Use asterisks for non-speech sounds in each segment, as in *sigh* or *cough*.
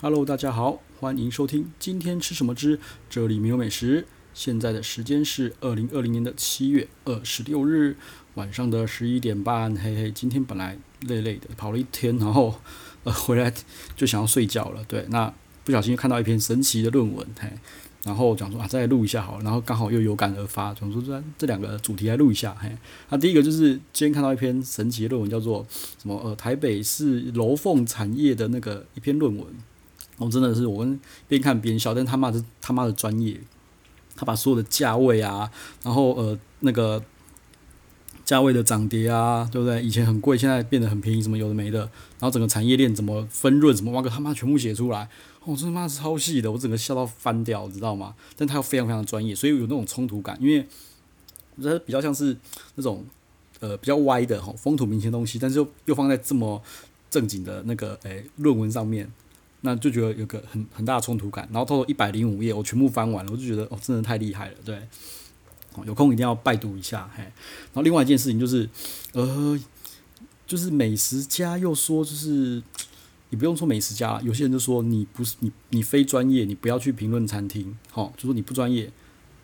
Hello，大家好，欢迎收听今天吃什么之这里没有美食。现在的时间是二零二零年的七月二十六日晚上的十一点半。嘿嘿，今天本来累累的跑了一天，然后 *laughs* 呃回来就想要睡觉了。对，那不小心看到一篇神奇的论文，嘿，然后讲说啊再录一下好了，然后刚好又有感而发，讲说这这两个主题来录一下。嘿，那、第一个就是今天看到一篇神奇的论文，叫做什么呃台北市楼凤产业的那个一篇论文。我、哦、真的是我跟边看边笑，但他妈的他妈的专业，他把所有的价位啊，然后呃那个价位的涨跌啊，对不对？以前很贵，现在变得很便宜，什么有的没的，然后整个产业链怎么分润，什么哇个他妈全部写出来，我、哦、真他妈是超细的，我整个笑到翻掉，知道吗？但他又非常非常专业，所以有那种冲突感，因为我觉得比较像是那种呃比较歪的哈风土民情东西，但是又又放在这么正经的那个诶论文上面。那就觉得有个很很大的冲突感，然后透过一百零五页，我全部翻完了，我就觉得哦，真的太厉害了，对，有空一定要拜读一下，嘿。然后另外一件事情就是，呃，就是美食家又说，就是你不用说美食家，有些人就说你不是你你非专业，你不要去评论餐厅，好，就说你不专业，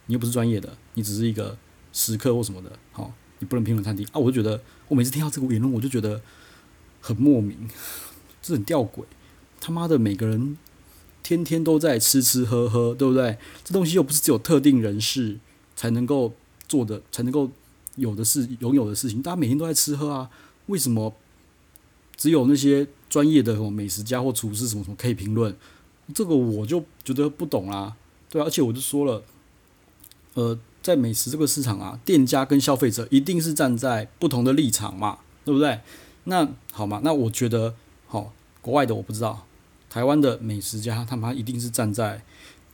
你又不是专业的，你只是一个食客或什么的，好，你不能评论餐厅啊，我就觉得我每次听到这个言论，我就觉得很莫名，*laughs* 这很吊诡。他妈的，每个人天天都在吃吃喝喝，对不对？这东西又不是只有特定人士才能够做的，才能够有的是，拥有的事情。大家每天都在吃喝啊，为什么只有那些专业的美食家或厨师什么什么可以评论？这个我就觉得不懂啦，对，而且我就说了，呃，在美食这个市场啊，店家跟消费者一定是站在不同的立场嘛，对不对？那好嘛，那我觉得，好，国外的我不知道。台湾的美食家，他们一定是站在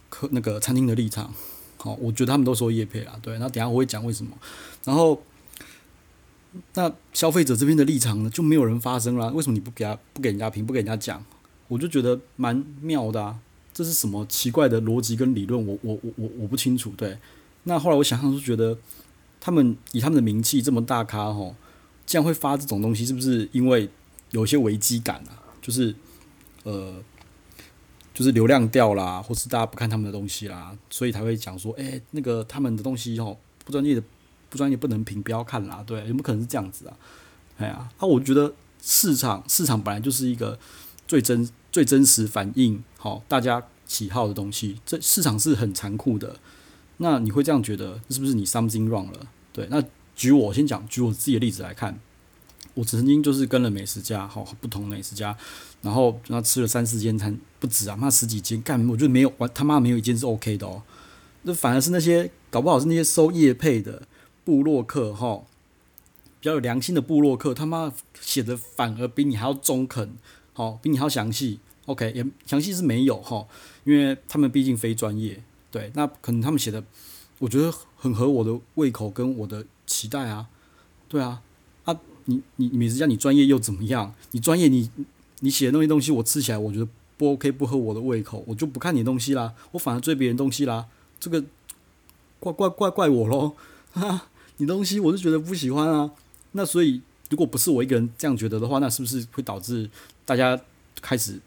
客那个餐厅的立场，好，我觉得他们都说业配啦，对，那等下我会讲为什么。然后，那消费者这边的立场呢，就没有人发声啦。为什么你不给他不给人家评，不给人家讲？我就觉得蛮妙的啊，这是什么奇怪的逻辑跟理论？我我我我我不清楚。对，那后来我想想就觉得，他们以他们的名气这么大咖吼，竟然会发这种东西，是不是因为有些危机感啊？就是。呃，就是流量掉啦，或是大家不看他们的东西啦，所以才会讲说，哎、那个他们的东西哦，不专业的，不专业不能评，不要看啦，对，有没有可能是这样子啊？哎呀，那我觉得市场市场本来就是一个最真最真实反映好大家喜好的东西，这市场是很残酷的。那你会这样觉得，是不是你 something wrong 了？对，那举我先讲，举我自己的例子来看。我曾经就是跟了美食家，好不同美食家，然后那吃了三四间餐，不止啊，妈十几间，干我觉得没有，他妈没有一间是 OK 的哦。那反而是那些搞不好是那些收业配的部落客，哈，比较有良心的部落客，他妈写的反而比你还要中肯，好，比你还要详细。OK，也详细是没有哈，因为他们毕竟非专业，对，那可能他们写的，我觉得很合我的胃口跟我的期待啊，对啊。啊你你美食家，你专业又怎么样？你专业你你写的那些东西，我吃起来我觉得不 OK，不合我的胃口，我就不看你东西啦，我反而追别人东西啦。这个怪怪怪怪我咯。哈，你东西我是觉得不喜欢啊。那所以如果不是我一个人这样觉得的话，那是不是会导致大家开始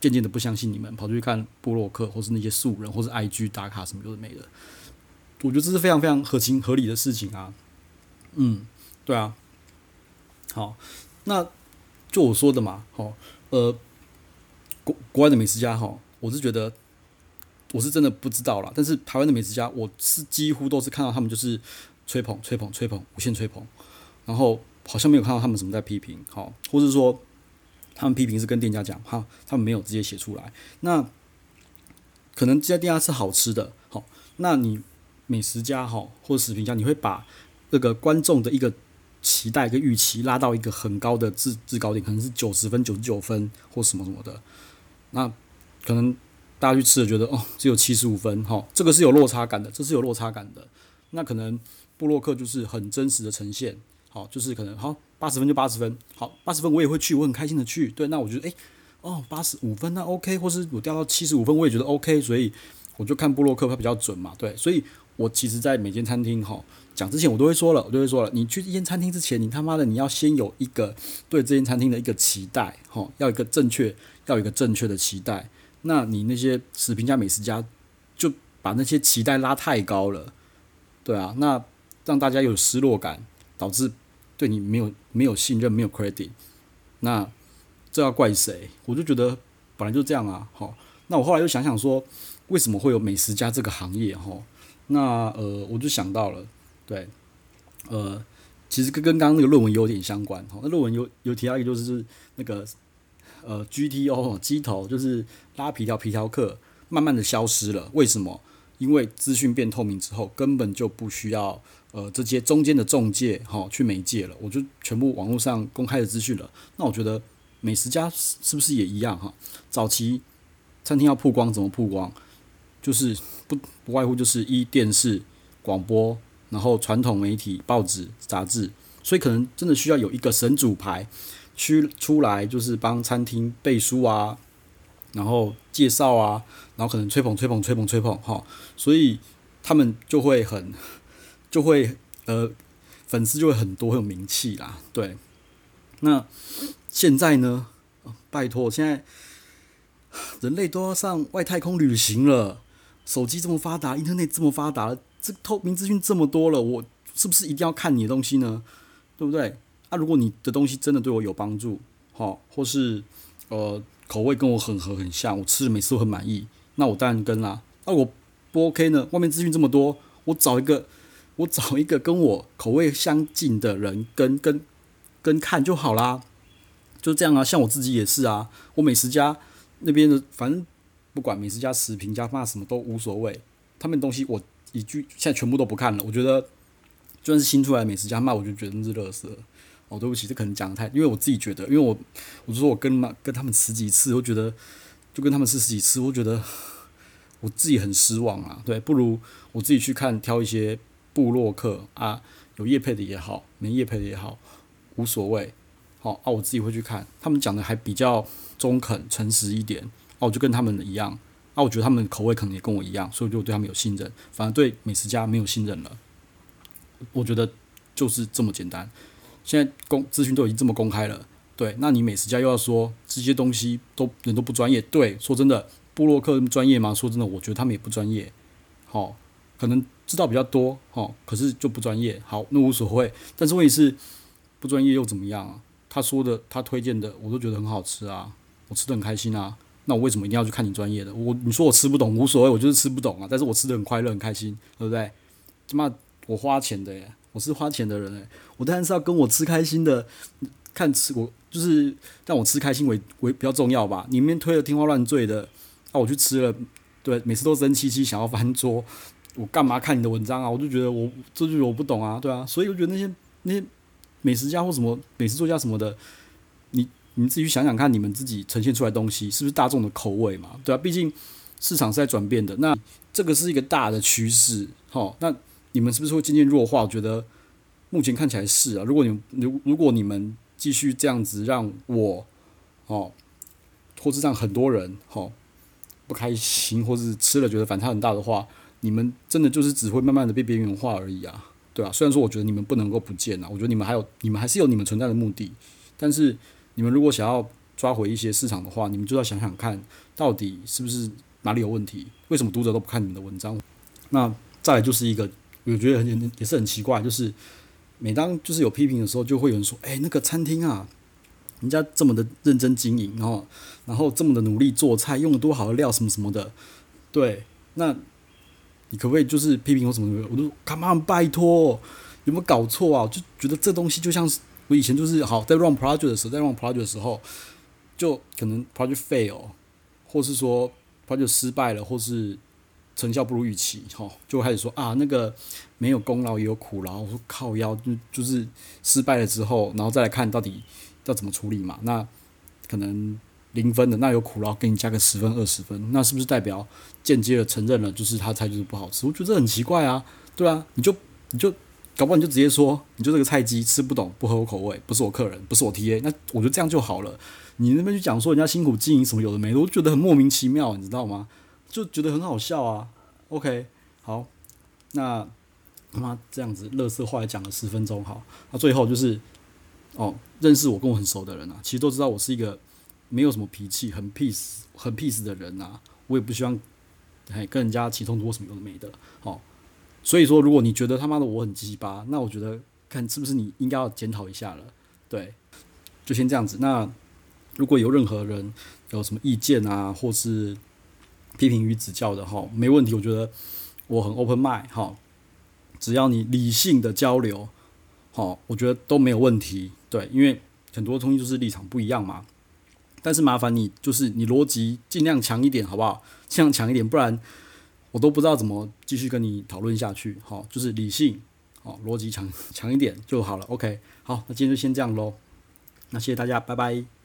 渐渐的不相信你们，跑出去看布洛克或是那些素人或是 IG 打卡什么有的没的？我觉得这是非常非常合情合理的事情啊。嗯，对啊。好，那就我说的嘛，好，呃，国国外的美食家哈，我是觉得我是真的不知道啦。但是台湾的美食家，我是几乎都是看到他们就是吹捧、吹捧、吹捧，无限吹捧，然后好像没有看到他们什么在批评，好，或者说他们批评是跟店家讲，哈，他们没有直接写出来。那可能这家店家是好吃的，好，那你美食家哈或者食品家，你会把那个观众的一个。期待跟预期拉到一个很高的制制高点，可能是九十分、九十九分或什么什么的。那可能大家去吃了，觉得哦，只有七十五分，哈，这个是有落差感的，这是有落差感的。那可能布洛克就是很真实的呈现，好，就是可能好八十分就八十分，好八十分我也会去，我很开心的去。对，那我觉得诶，哦八十五分那 OK，或是我掉到七十五分我也觉得 OK，所以我就看部落客它比较准嘛，对，所以我其实，在每间餐厅哈。讲之前我都会说了，我都会说了，你去一间餐厅之前，你他妈的你要先有一个对这间餐厅的一个期待，哈，要一个正确，要一个正确的期待。那你那些食评家、美食家就把那些期待拉太高了，对啊，那让大家有失落感，导致对你没有没有信任、没有 credit，那这要怪谁？我就觉得本来就这样啊，好，那我后来又想想说，为什么会有美食家这个行业？哈，那呃，我就想到了，对，呃。其实跟跟刚刚那个论文有点相关，哈，那论文有有提到一个就是那个呃 GTO 鸡头，就是拉皮条皮条客慢慢的消失了，为什么？因为资讯变透明之后，根本就不需要呃这些中间的中介哈去媒介了，我就全部网络上公开的资讯了。那我觉得美食家是不是也一样哈？早期餐厅要曝光怎么曝光？就是不不外乎就是一电视广播。然后传统媒体、报纸、杂志，所以可能真的需要有一个神主牌去出来，就是帮餐厅背书啊，然后介绍啊，然后可能吹捧、吹捧、吹捧、吹捧，哈，所以他们就会很，*laughs* 就会呃，粉丝就会很多，很有名气啦。对，那现在呢？拜托，现在人类都要上外太空旅行了，手机这么发达，Internet 这么发达。这透明资讯这么多了，我是不是一定要看你的东西呢？对不对？啊，如果你的东西真的对我有帮助，好，或是呃口味跟我很合很像，我吃的每次都很满意，那我当然跟啦。啊，我不 OK 呢？外面资讯这么多，我找一个我找一个跟我口味相近的人跟跟跟看就好啦，就这样啊。像我自己也是啊，我美食家那边的，反正不管美食家、食评家骂什么都无所谓，他们东西我。一句现在全部都不看了，我觉得就算是新出来的美食家骂，我就觉得那是垃圾。哦，对不起，这可能讲的太，因为我自己觉得，因为我我就说我跟嘛跟他们吃几次，我觉得就跟他们吃十几次，我觉得我自己很失望啊。对，不如我自己去看，挑一些部落客啊，有业配的也好，没业配的也好，无所谓。好啊，我自己会去看，他们讲的还比较中肯、诚实一点。哦，我就跟他们一样。那、我觉得他们口味可能也跟我一样，所以就对他们有信任，反而对美食家没有信任了。我觉得就是这么简单。现在公资讯都已经这么公开了，对，那你美食家又要说这些东西都人都不专业，对，说真的，布洛克专业吗？说真的，我觉得他们也不专业。好、可能知道比较多，好、可是就不专业。好，那无所谓。但是问题是，不专业又怎么样啊？他说的，他推荐的，我都觉得很好吃啊，我吃得很开心啊。那我为什么一定要去看你专业的？我你说我吃不懂无所谓，我就是吃不懂啊。但是我吃得很快乐很开心，对不对？起码我花钱的耶，我是花钱的人诶，我当然是要跟我吃开心的看吃，我就是让我吃开心为为比较重要吧。里面推的天花乱坠的，那、啊、我去吃了，对，每次都生气气想要翻桌，我干嘛看你的文章啊？我就觉得我这就是我不懂啊，对啊，所以我觉得那些那些美食家或什么美食作家什么的，你。你们自己去想想看，你们自己呈现出来的东西是不是大众的口味嘛？对啊，毕竟市场是在转变的，那这个是一个大的趋势，齁。那你们是不是会渐渐弱化？我觉得目前看起来是啊。如果你们如如果你们继续这样子让我哦，或是让很多人哦不开心，或是吃了觉得反差很大的话，你们真的就是只会慢慢的被边缘化而已啊，对啊。虽然说我觉得你们不能够不见啊，我觉得你们还有你们还是有你们存在的目的，但是。你们如果想要抓回一些市场的话，你们就要想想看，到底是不是哪里有问题？为什么读者都不看你们的文章？那再来就是一个，我觉得很也是很奇怪，就是每当就是有批评的时候，就会有人说：“哎，那个餐厅啊，人家这么的认真经营，然后然后这么的努力做菜，用了多好的料，什么什么的。”对，那你可不可以就是批评我什么什么？我都 Come on，拜托，有没有搞错啊？就觉得这东西就像是。我以前就是好在 run project 的时候，在 run project 的时候，就可能 project fail，或是说 project 失败了，或是成效不如预期，哈，就开始说啊，那个没有功劳也有苦劳。我说靠腰，就就是失败了之后，然后再来看到底要怎么处理嘛。那可能零分的，那有苦劳给你加个十分二十分，那是不是代表间接的承认了，就是他菜就是不好吃？我觉得这很奇怪啊，对啊，你就你就。搞不好你就直接说，你就这个菜鸡吃不懂，不合我口味，不是我客人，不是我 TA，那我觉得这样就好了。你那边去讲说人家辛苦经营什么有的没的，我就觉得很莫名其妙，你知道吗？就觉得很好笑啊。OK，好，那他妈这样子，乐色话也讲了十分钟，好，那最后就是哦，认识我跟我很熟的人啊，其实都知道我是一个没有什么脾气，很 peace 很 peace 的人啊，我也不希望哎跟人家起冲突什么有的没的，好，所以说如果你觉得他妈的我很鸡巴，那我觉得看是不是你应该要检讨一下了，对，就先这样子。那如果有任何人有什么意见啊，或是批评与指教的哈，没问题，我觉得我很 open mind 哈，只要你理性的交流，好，我觉得都没有问题，对，因为很多东西就是立场不一样嘛。但是麻烦你，就是你逻辑尽量强一点，好不好？尽量强一点，不然我都不知道怎么继续跟你讨论下去。好，就是理性，好，逻辑强强一点就好了。OK，好，那今天就先这样喽。那谢谢大家，拜拜。